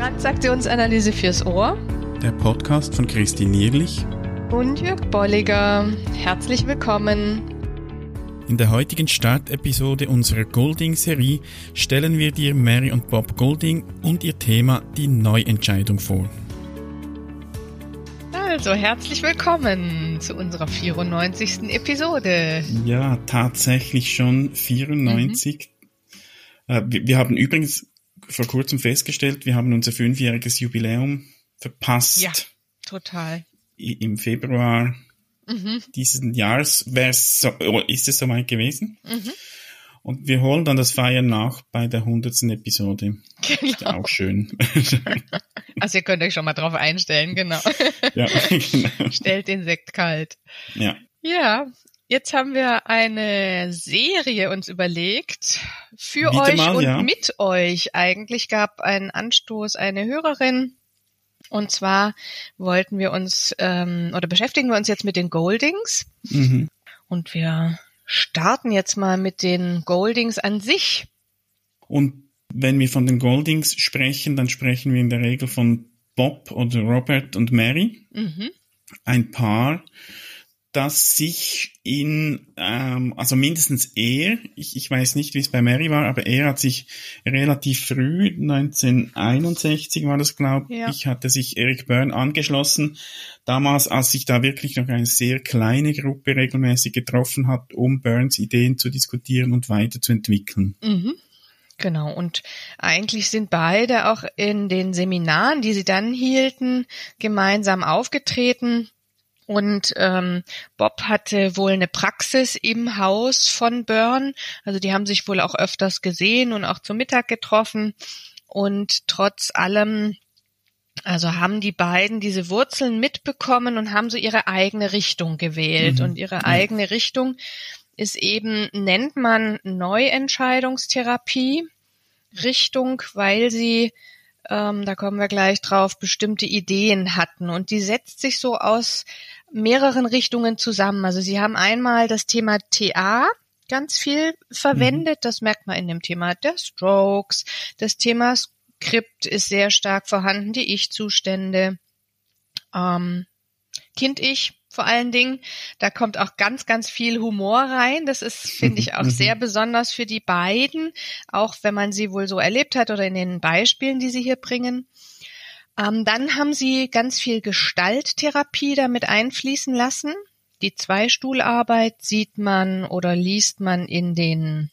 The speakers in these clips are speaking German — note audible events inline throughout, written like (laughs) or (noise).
Transaktionsanalyse fürs Ohr. Der Podcast von Christine Nierlich und Jörg Bolliger. Herzlich willkommen. In der heutigen Startepisode unserer Golding-Serie stellen wir dir Mary und Bob Golding und ihr Thema die Neuentscheidung vor. Also herzlich willkommen zu unserer 94. Episode. Ja, tatsächlich schon 94. Mhm. Äh, wir, wir haben übrigens vor kurzem festgestellt, wir haben unser fünfjähriges Jubiläum verpasst. Ja, total. Im Februar mhm. diesen Jahres so, ist es soweit gewesen. Mhm. Und wir holen dann das Feiern nach bei der hundertsten Episode. Genau. Ist auch schön. (laughs) Also ihr könnt euch schon mal drauf einstellen, genau. Ja, (laughs) genau. Stellt den Sekt kalt. Ja. Ja, Jetzt haben wir eine Serie uns überlegt für Wieder euch mal, und ja. mit euch. Eigentlich gab einen Anstoß eine Hörerin. Und zwar wollten wir uns ähm, oder beschäftigen wir uns jetzt mit den Goldings. Mhm. Und wir starten jetzt mal mit den Goldings an sich. Und wenn wir von den Goldings sprechen, dann sprechen wir in der Regel von Bob oder Robert und Mary. Mhm. Ein Paar, dass sich in, ähm, also mindestens er, ich, ich weiß nicht, wie es bei Mary war, aber er hat sich relativ früh, 1961 war das, glaube ja. ich, hatte sich Eric Byrne angeschlossen. Damals, als sich da wirklich noch eine sehr kleine Gruppe regelmäßig getroffen hat, um Burns Ideen zu diskutieren und weiterzuentwickeln. Mhm. Genau, und eigentlich sind beide auch in den Seminaren, die sie dann hielten, gemeinsam aufgetreten und ähm, Bob hatte wohl eine Praxis im Haus von Byrne. Also die haben sich wohl auch öfters gesehen und auch zum Mittag getroffen. Und trotz allem, also haben die beiden diese Wurzeln mitbekommen und haben so ihre eigene Richtung gewählt. Mhm. Und ihre ja. eigene Richtung ist eben, nennt man Neuentscheidungstherapie Richtung, weil sie ähm, da kommen wir gleich drauf, bestimmte Ideen hatten. Und die setzt sich so aus mehreren Richtungen zusammen. Also sie haben einmal das Thema TA ganz viel verwendet. Mhm. Das merkt man in dem Thema der Strokes. Das Thema Skript ist sehr stark vorhanden, die Ich-Zustände. Ähm, Kind-Ich vor allen Dingen. Da kommt auch ganz, ganz viel Humor rein. Das ist, finde ich, auch (laughs) mhm. sehr besonders für die beiden, auch wenn man sie wohl so erlebt hat oder in den Beispielen, die sie hier bringen. Ähm, dann haben sie ganz viel Gestalttherapie damit einfließen lassen. Die Zweistuhlarbeit sieht man oder liest man in den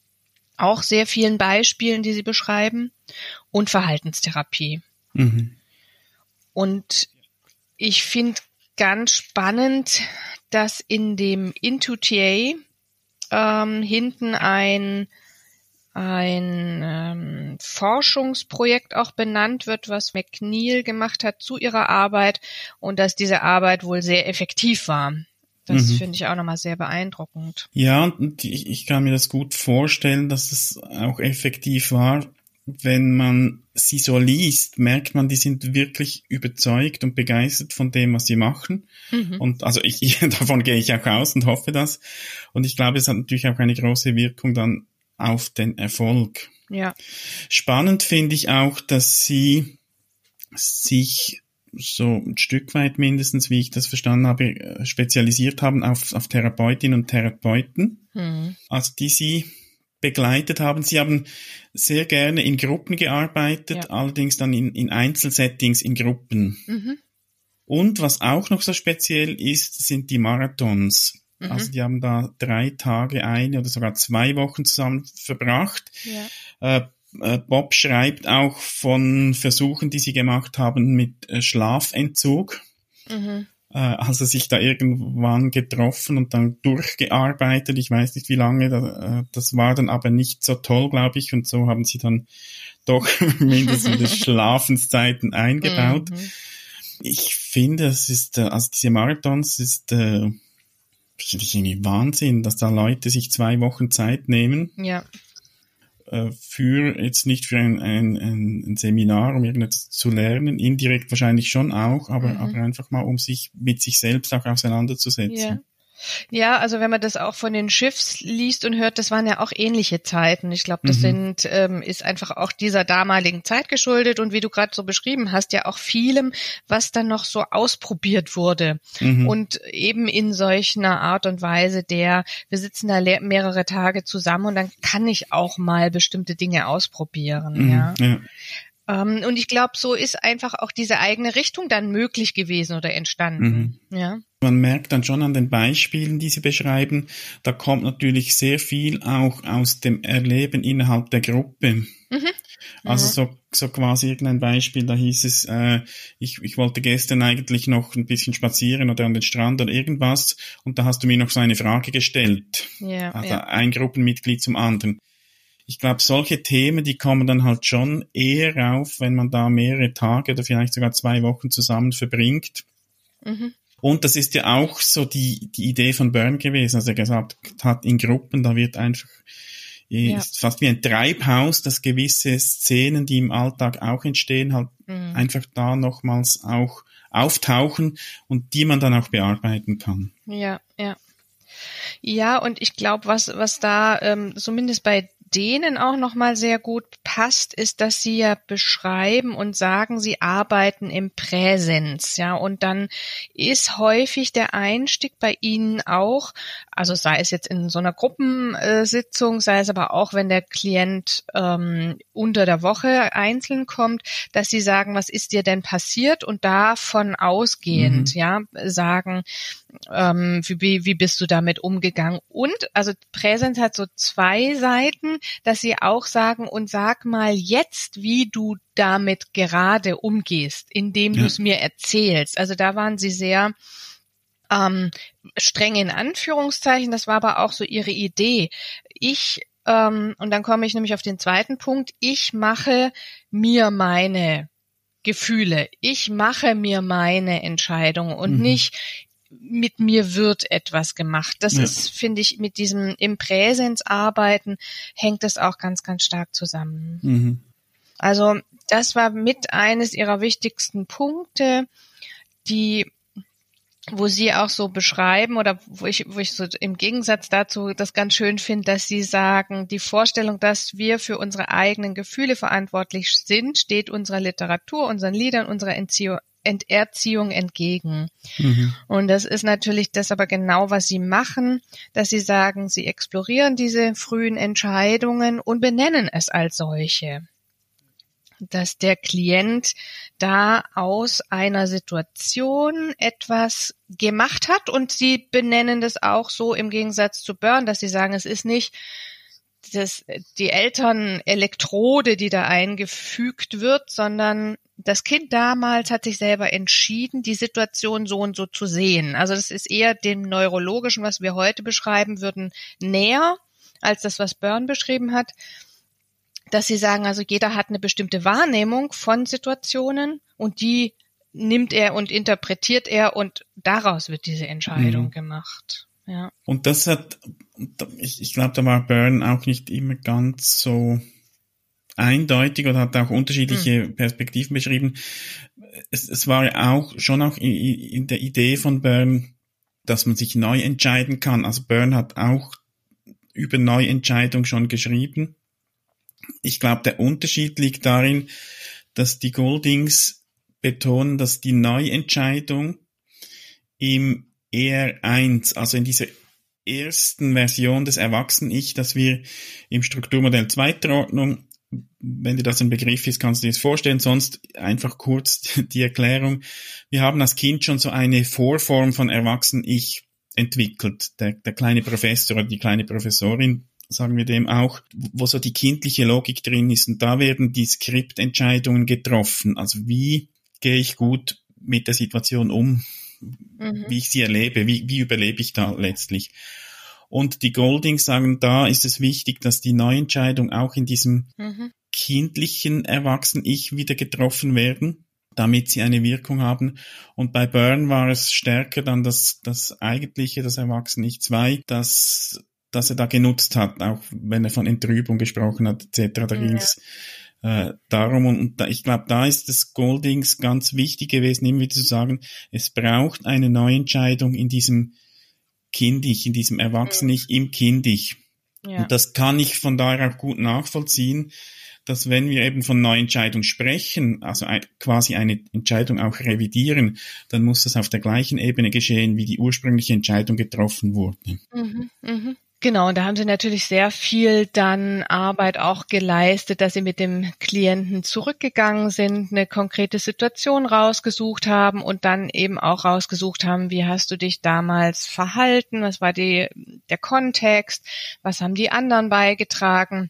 auch sehr vielen Beispielen, die sie beschreiben. Und Verhaltenstherapie. Mhm. Und ich finde ganz spannend, dass in dem Into TA ähm, hinten ein ein ähm, Forschungsprojekt auch benannt wird, was McNeil gemacht hat zu ihrer Arbeit und dass diese Arbeit wohl sehr effektiv war. Das mhm. finde ich auch nochmal sehr beeindruckend. Ja, und ich, ich kann mir das gut vorstellen, dass es auch effektiv war. Wenn man sie so liest, merkt man, die sind wirklich überzeugt und begeistert von dem, was sie machen. Mhm. Und also ich, ich, (laughs) davon gehe ich auch aus und hoffe das. Und ich glaube, es hat natürlich auch eine große Wirkung dann auf den Erfolg. Ja. Spannend finde ich auch, dass sie sich so ein Stück weit mindestens, wie ich das verstanden habe, äh, spezialisiert haben auf, auf Therapeutinnen und Therapeuten, mhm. also die sie begleitet haben. Sie haben sehr gerne in Gruppen gearbeitet, ja. allerdings dann in, in Einzelsettings in Gruppen. Mhm. Und was auch noch so speziell ist, sind die Marathons. Mhm. Also die haben da drei Tage, eine oder sogar zwei Wochen zusammen verbracht. Ja. Äh, äh, Bob schreibt auch von Versuchen, die sie gemacht haben mit äh, Schlafentzug. Mhm. Äh, also sich da irgendwann getroffen und dann durchgearbeitet. Ich weiß nicht, wie lange. Da, das war dann aber nicht so toll, glaube ich. Und so haben sie dann doch (laughs) mindestens (laughs) Schlafenszeiten eingebaut. Mhm. Ich finde, es ist, also diese Marathons ist äh, das ist irgendwie Wahnsinn, dass da Leute sich zwei Wochen Zeit nehmen. Ja. Äh, für, jetzt nicht für ein, ein, ein Seminar, um irgendetwas zu lernen, indirekt wahrscheinlich schon auch, aber, mhm. aber einfach mal, um sich mit sich selbst auch auseinanderzusetzen. Ja. Ja, also wenn man das auch von den Schiffs liest und hört, das waren ja auch ähnliche Zeiten. Ich glaube, das mhm. sind ähm, ist einfach auch dieser damaligen Zeit geschuldet und wie du gerade so beschrieben hast, ja auch vielem, was dann noch so ausprobiert wurde mhm. und eben in solch einer Art und Weise, der wir sitzen da mehrere Tage zusammen und dann kann ich auch mal bestimmte Dinge ausprobieren. Mhm. Ja. ja. Ähm, und ich glaube, so ist einfach auch diese eigene Richtung dann möglich gewesen oder entstanden. Mhm. Ja. Man merkt dann schon an den Beispielen, die Sie beschreiben, da kommt natürlich sehr viel auch aus dem Erleben innerhalb der Gruppe. Mhm. Also so, so quasi irgendein Beispiel, da hieß es, äh, ich, ich wollte gestern eigentlich noch ein bisschen spazieren oder an den Strand oder irgendwas und da hast du mir noch so eine Frage gestellt. Ja, also ja. ein Gruppenmitglied zum anderen ich glaube, solche Themen, die kommen dann halt schon eher auf, wenn man da mehrere Tage oder vielleicht sogar zwei Wochen zusammen verbringt. Mhm. Und das ist ja auch so die, die Idee von Byrne gewesen, als er gesagt hat, in Gruppen, da wird einfach, ja. ist fast wie ein Treibhaus, dass gewisse Szenen, die im Alltag auch entstehen, halt mhm. einfach da nochmals auch auftauchen und die man dann auch bearbeiten kann. Ja, ja. Ja, und ich glaube, was, was da ähm, zumindest bei denen auch nochmal sehr gut passt, ist, dass sie ja beschreiben und sagen, sie arbeiten im Präsens, ja, und dann ist häufig der Einstieg bei ihnen auch, also sei es jetzt in so einer Gruppensitzung, sei es aber auch, wenn der Klient ähm, unter der Woche einzeln kommt, dass sie sagen, was ist dir denn passiert und davon ausgehend, mhm. ja, sagen, ähm, wie, wie bist du damit umgegangen? Und also Präsens hat so zwei Seiten, dass sie auch sagen, und sag mal jetzt, wie du damit gerade umgehst, indem ja. du es mir erzählst. Also da waren sie sehr ähm, streng in Anführungszeichen, das war aber auch so ihre Idee. Ich ähm, und dann komme ich nämlich auf den zweiten Punkt. Ich mache mir meine Gefühle. Ich mache mir meine Entscheidung und mhm. nicht mit mir wird etwas gemacht. Das ja. ist, finde ich, mit diesem im Präsens arbeiten hängt das auch ganz, ganz stark zusammen. Mhm. Also das war mit eines ihrer wichtigsten Punkte, die wo sie auch so beschreiben oder wo ich, wo ich so im Gegensatz dazu das ganz schön finde, dass sie sagen, die Vorstellung, dass wir für unsere eigenen Gefühle verantwortlich sind, steht unserer Literatur, unseren Liedern, unserer Entziehung, Enterziehung entgegen. Mhm. Und das ist natürlich das aber genau, was sie machen, dass sie sagen, sie explorieren diese frühen Entscheidungen und benennen es als solche. Dass der Klient da aus einer Situation etwas gemacht hat und sie benennen das auch so im Gegensatz zu Burn, dass sie sagen, es ist nicht das, die Elternelektrode, die da eingefügt wird, sondern das Kind damals hat sich selber entschieden, die Situation so und so zu sehen. Also das ist eher dem neurologischen, was wir heute beschreiben würden, näher als das, was Byrne beschrieben hat. Dass sie sagen, also jeder hat eine bestimmte Wahrnehmung von Situationen und die nimmt er und interpretiert er und daraus wird diese Entscheidung mhm. gemacht. Ja. Und das hat, ich, ich glaube, da war Byrne auch nicht immer ganz so eindeutig oder hat auch unterschiedliche hm. Perspektiven beschrieben. Es, es war ja auch schon auch in, in der Idee von Byrne, dass man sich neu entscheiden kann. Also Byrne hat auch über Neuentscheidung schon geschrieben. Ich glaube, der Unterschied liegt darin, dass die Goldings betonen, dass die Neuentscheidung im ER1, also in dieser ersten Version des Erwachsenen-Ich, das wir im Strukturmodell zweiter Ordnung wenn dir das ein Begriff ist, kannst du dir das vorstellen. Sonst einfach kurz (laughs) die Erklärung. Wir haben als Kind schon so eine Vorform von Erwachsen-Ich entwickelt. Der, der kleine Professor oder die kleine Professorin, sagen wir dem auch, wo so die kindliche Logik drin ist. Und da werden die Skriptentscheidungen getroffen. Also wie gehe ich gut mit der Situation um, mhm. wie ich sie erlebe, wie, wie überlebe ich da letztlich. Und die Goldings sagen, da ist es wichtig, dass die Neuentscheidung auch in diesem mhm. kindlichen Erwachsenen-Ich wieder getroffen werden, damit sie eine Wirkung haben. Und bei Burn war es stärker dann das, das eigentliche, das Erwachsenen-Ich 2, das, das er da genutzt hat, auch wenn er von Entrübung gesprochen hat, etc. Da ging es äh, darum und, und da, ich glaube, da ist das Goldings ganz wichtig gewesen, immer wieder zu sagen, es braucht eine Neuentscheidung in diesem kindig, in diesem Erwachsenen-Ich im Kind-Ich. Ja. Und das kann ich von daher auch gut nachvollziehen, dass wenn wir eben von Neuentscheidung sprechen, also quasi eine Entscheidung auch revidieren, dann muss das auf der gleichen Ebene geschehen, wie die ursprüngliche Entscheidung getroffen wurde. Mhm, mh. Genau, und da haben Sie natürlich sehr viel dann Arbeit auch geleistet, dass Sie mit dem Klienten zurückgegangen sind, eine konkrete Situation rausgesucht haben und dann eben auch rausgesucht haben, wie hast du dich damals verhalten, was war die, der Kontext, was haben die anderen beigetragen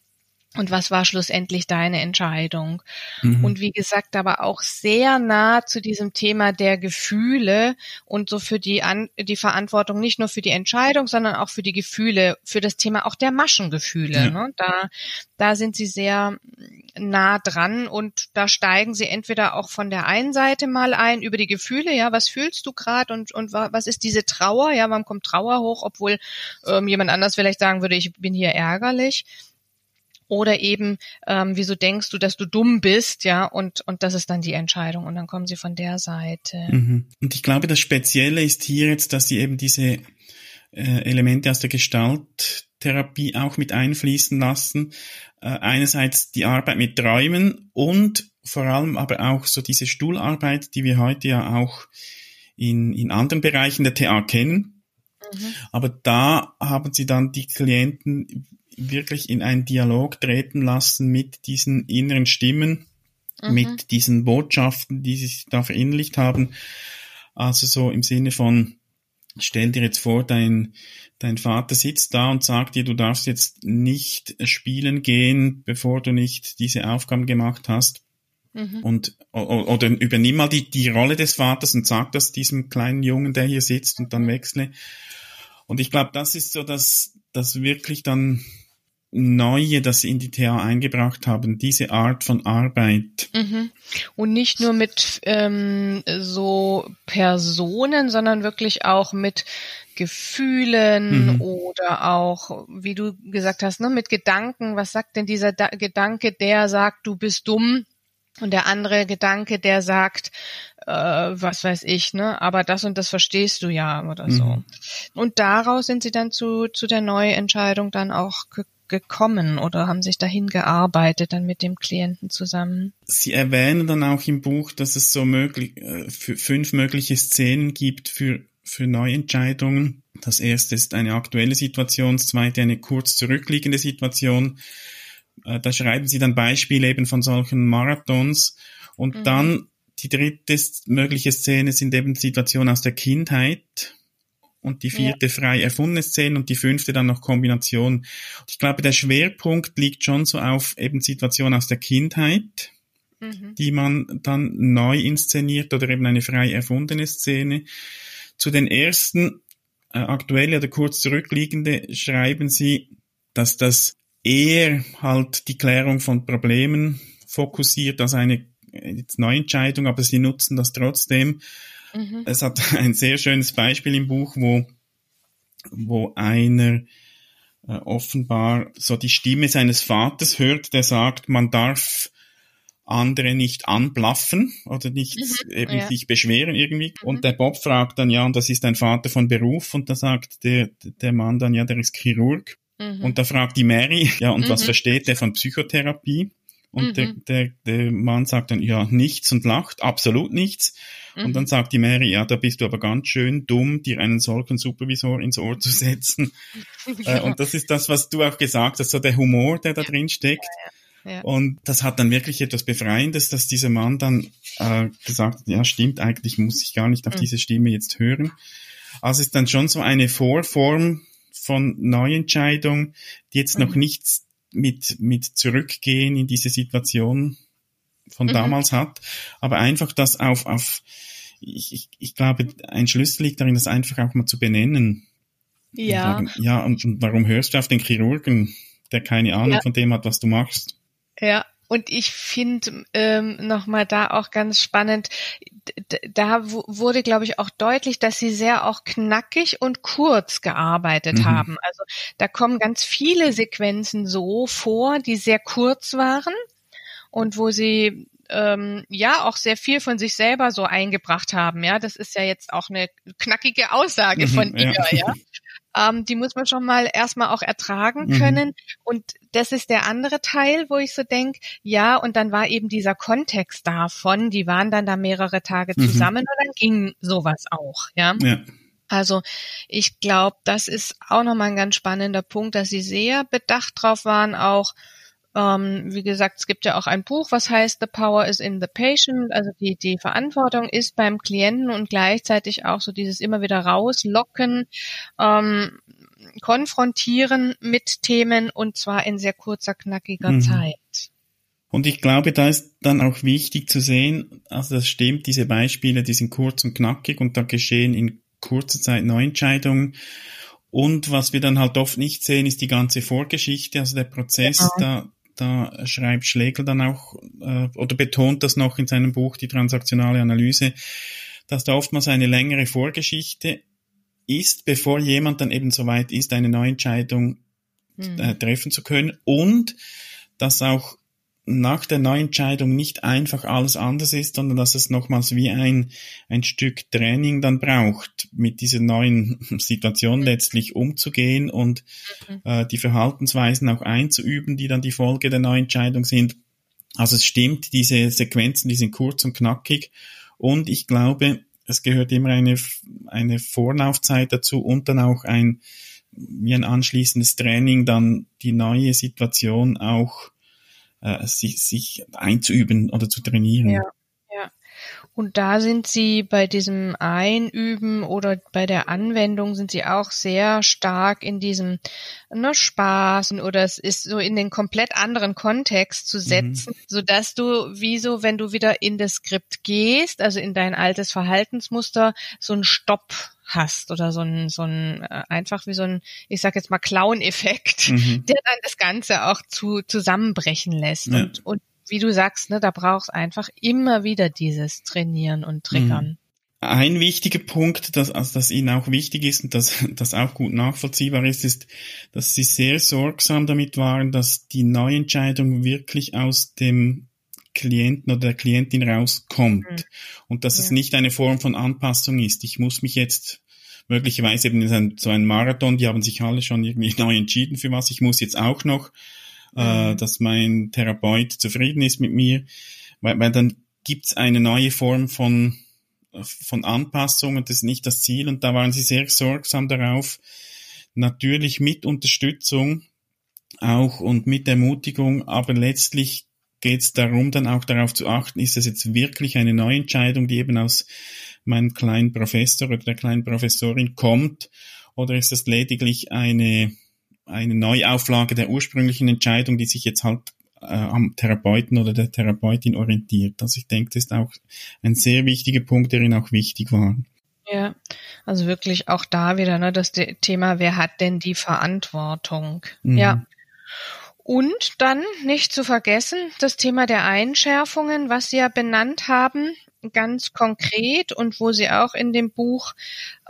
und was war schlussendlich deine Entscheidung? Mhm. Und wie gesagt, aber auch sehr nah zu diesem Thema der Gefühle und so für die, An die Verantwortung nicht nur für die Entscheidung, sondern auch für die Gefühle, für das Thema auch der Maschengefühle. Ja. Ne? Da, da sind sie sehr nah dran und da steigen sie entweder auch von der einen Seite mal ein über die Gefühle, ja, was fühlst du gerade und, und was ist diese Trauer, ja, wann kommt Trauer hoch, obwohl ähm, jemand anders vielleicht sagen würde, ich bin hier ärgerlich oder eben, ähm, wieso denkst du, dass du dumm bist, ja, und, und das ist dann die Entscheidung und dann kommen sie von der Seite. Mhm. Und ich glaube, das Spezielle ist hier jetzt, dass sie eben diese äh, Elemente aus der Gestalttherapie auch mit einfließen lassen. Äh, einerseits die Arbeit mit Träumen und vor allem aber auch so diese Stuhlarbeit, die wir heute ja auch in, in anderen Bereichen der TA kennen. Mhm. Aber da haben sie dann die Klienten wirklich in einen Dialog treten lassen mit diesen inneren Stimmen, mhm. mit diesen Botschaften, die sie da verinnerlicht haben. Also so im Sinne von, stell dir jetzt vor, dein, dein Vater sitzt da und sagt dir, du darfst jetzt nicht spielen gehen, bevor du nicht diese Aufgaben gemacht hast. Mhm. Und oder übernimm mal die, die Rolle des Vaters und sag das diesem kleinen Jungen, der hier sitzt und dann wechsle. Und ich glaube, das ist so, dass das wirklich dann Neue, das sie in die TA eingebracht haben, diese Art von Arbeit. Mhm. Und nicht nur mit ähm, so Personen, sondern wirklich auch mit Gefühlen mhm. oder auch, wie du gesagt hast, ne, mit Gedanken. Was sagt denn dieser da Gedanke, der sagt, du bist dumm? Und der andere Gedanke, der sagt, äh, was weiß ich, ne, aber das und das verstehst du ja oder so. Mhm. Und daraus sind sie dann zu, zu der Neuentscheidung dann auch gekommen gekommen oder haben sich dahin gearbeitet dann mit dem Klienten zusammen? Sie erwähnen dann auch im Buch, dass es so möglich, äh, fünf mögliche Szenen gibt für, für Neuentscheidungen. Das erste ist eine aktuelle Situation, das zweite eine kurz zurückliegende Situation. Äh, da schreiben Sie dann Beispiele eben von solchen Marathons und mhm. dann die dritte mögliche Szene sind eben Situationen aus der Kindheit, und die vierte ja. frei erfundene Szene und die fünfte dann noch Kombination. Und ich glaube, der Schwerpunkt liegt schon so auf eben Situationen aus der Kindheit, mhm. die man dann neu inszeniert oder eben eine frei erfundene Szene. Zu den ersten äh, aktuelle oder kurz zurückliegende schreiben sie, dass das eher halt die Klärung von Problemen fokussiert als eine äh, Neuentscheidung, aber sie nutzen das trotzdem Mhm. Es hat (laughs) ein sehr schönes Beispiel im Buch, wo, wo einer äh, offenbar so die Stimme seines Vaters hört, der sagt, man darf andere nicht anblaffen oder nicht mhm, eben ja. sich beschweren irgendwie. Mhm. Und der Bob fragt dann, ja, und das ist ein Vater von Beruf. Und da sagt der, der Mann dann, ja, der ist Chirurg. Mhm. Und da fragt die Mary, ja, und was mhm. versteht der von Psychotherapie? Und der, der, der Mann sagt dann, ja, nichts und lacht, absolut nichts. Und dann mhm. sagt die Mary, ja, da bist du aber ganz schön dumm, dir einen solchen Supervisor ins Ohr zu setzen. ja. (laughs) Äh, und das ist das, was du auch gesagt hast, so der Humor, der da drin steckt. Ja, ja. Und das hat dann wirklich etwas Befreiendes, dass dieser Mann dann äh, gesagt hat, ja, stimmt, eigentlich muss ich gar nicht auf mhm. diese Stimme jetzt hören. Also ist dann schon so eine Vorform von Neuentscheidung, die jetzt mhm. noch nichts mit, mit zurückgehen in diese Situation von mhm. damals hat, aber einfach das auf, auf ich, ich, ich glaube, ein Schlüssel liegt darin, das einfach auch mal zu benennen. Ja. Und sagen, ja, und, und, warum hörst du auf den Chirurgen, der keine Ahnung ja. von dem hat, was du machst? Ja, und ich finde ähm, nochmal da auch ganz spannend, da wurde, glaube ich, auch deutlich, dass sie sehr auch knackig und kurz gearbeitet mhm. haben. Also da kommen ganz viele Sequenzen so vor, die sehr kurz waren und wo sie ähm, ja auch sehr viel von sich selber so eingebracht haben. Ja, das ist ja jetzt auch eine knackige Aussage mhm, von ihr. Ja. Ähm, die muss man schon mal erstmal auch ertragen mhm. können. Und das ist der andere Teil, wo ich so denke, ja, und dann war eben dieser Kontext davon, die waren dann da mehrere Tage mhm. zusammen mhm. und dann ging sowas auch, ja. ja. Also ich glaube, das ist auch nochmal ein ganz spannender Punkt, dass sie sehr bedacht drauf waren, auch ähm, wie gesagt, es gibt ja auch ein Buch, was heißt The Power is in the Patient, also die, die Verantwortung ist beim Klienten und gleichzeitig auch so dieses immer wieder rauslocken, ähm, konfrontieren mit Themen und zwar in sehr kurzer, knackiger mhm. Zeit. Und ich glaube, da ist dann auch wichtig zu sehen, also das stimmt, diese Beispiele, die sind kurz und knackig und da geschehen in kurzer Zeit Neuentscheidungen. Und was wir dann halt oft nicht sehen, ist die ganze Vorgeschichte, also der Prozess, genau. da, da schreibt Schlegel dann auch äh, oder betont das noch in seinem Buch die transaktionale Analyse, dass da oftmals eine längere Vorgeschichte ist, bevor jemand dann eben soweit ist, eine Neuentscheidung mhm. äh, treffen zu können und dass auch nach der Neuentscheidung nicht einfach alles anders ist, sondern dass es nochmals wie ein, ein Stück Training dann braucht, mit dieser neuen (laughs) Situation letztlich umzugehen und mhm. äh, die Verhaltensweisen auch einzuüben, die dann die Folge der Neuentscheidung sind. Also es stimmt, diese Sequenzen, die sind kurz und knackig und ich glaube, es gehört immer eine, eine Vorlaufzeit dazu und dann auch ein, wie ein anschließendes Training, dann die neue Situation auch äh, sich, sich einzuüben oder zu trainieren. Ja. Und da sind Sie bei diesem Einüben oder bei der Anwendung sind Sie auch sehr stark in diesem ne, Spaß oder es ist so in den komplett anderen Kontext zu mhm. setzen, mhm. so dass du wie so, wenn du wieder in das Skript gehst, also in dein altes Verhaltensmuster, so ein Stopp hast oder so ein, so ein äh, einfach wie so ein, ich sag jetzt mal Clown-Effekt, mhm. (laughs) der dann das Ganze auch zu zusammenbrechen lässt. Ja. Und, und wie du sagst, ne, da brauchst einfach immer wieder dieses Trainieren und Triggern. Mhm. Ein wichtiger Punkt, das, also das Ihnen auch wichtig ist und das, das auch gut nachvollziehbar ist, ist, dass Sie sehr sorgsam damit waren, dass die Neuentscheidung wirklich aus dem Klienten oder der Klientin rauskommt mhm. und dass ja. es nicht eine Form von Anpassung ist. Ich muss mich jetzt möglicherweise eben in so ein Marathon, die haben sich alle schon irgendwie (laughs) neu entschieden für was. Ich muss jetzt auch noch, äh, mhm. dass mein Therapeut zufrieden ist mit mir, weil, weil dann gibt's eine neue Form von von Anpassung und das ist nicht das Ziel. Und da waren sie sehr sorgsam darauf, natürlich mit Unterstützung auch und mit Ermutigung, aber letztlich geht es darum, dann auch darauf zu achten, ist das jetzt wirklich eine Neuentscheidung, die eben aus meinem kleinen Professor oder der kleinen Professorin kommt, oder ist das lediglich eine, eine Neuauflage der ursprünglichen Entscheidung, die sich jetzt halt äh, am Therapeuten oder der Therapeutin orientiert. Also ich denke, das ist auch ein sehr wichtiger Punkt, der Ihnen auch wichtig war. Ja, also wirklich auch da wieder ne, das Thema, wer hat denn die Verantwortung? Mhm. Ja. Und dann nicht zu vergessen das Thema der Einschärfungen, was Sie ja benannt haben, ganz konkret und wo Sie auch in dem Buch,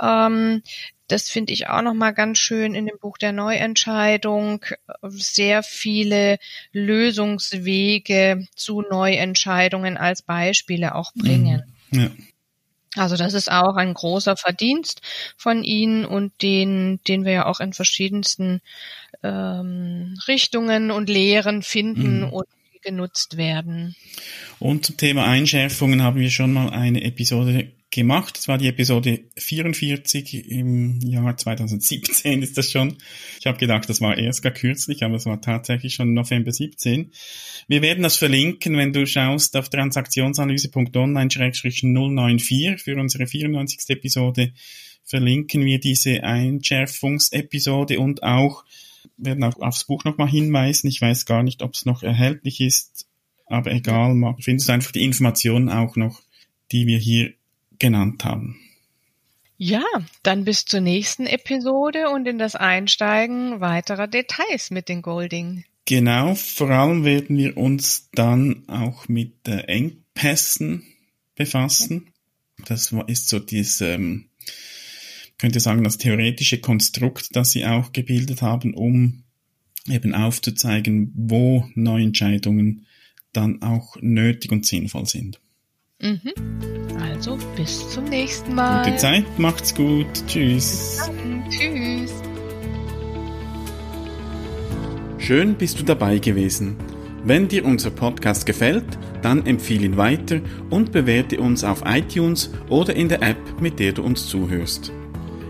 ähm, das finde ich auch nochmal ganz schön in dem Buch der Neuentscheidung, sehr viele Lösungswege zu Neuentscheidungen als Beispiele auch bringen. Ja. Also das ist auch ein großer Verdienst von Ihnen und den, den wir ja auch in verschiedensten ähm, Richtungen und Lehren finden mhm. und genutzt werden. Und zum Thema Einschärfungen haben wir schon mal eine Episode gemacht. Das war die Episode 44 im Jahr 2017 ist das schon. Ich habe gedacht, das war erst gar kürzlich, aber es war tatsächlich schon November 17. Wir werden das verlinken, wenn du schaust auf transaktionsanalyse.online-094 für unsere 94. Episode verlinken wir diese Einschärfungsepisode und auch werden auch aufs Buch nochmal hinweisen. Ich weiß gar nicht, ob es noch erhältlich ist, aber egal, findest du einfach die Informationen auch noch, die wir hier genannt haben. Ja, dann bis zur nächsten Episode und in das Einsteigen weiterer Details mit den Golding. Genau, vor allem werden wir uns dann auch mit Engpässen befassen. Das ist so dieses, ähm, könnte sagen, das theoretische Konstrukt, das sie auch gebildet haben, um eben aufzuzeigen, wo Neuentscheidungen dann auch nötig und sinnvoll sind. Mhm. Also bis zum nächsten Mal. Gute Zeit, macht's gut. Tschüss. Tschüss. Schön bist du dabei gewesen. Wenn dir unser Podcast gefällt, dann empfehle ihn weiter und bewerte uns auf iTunes oder in der App, mit der du uns zuhörst.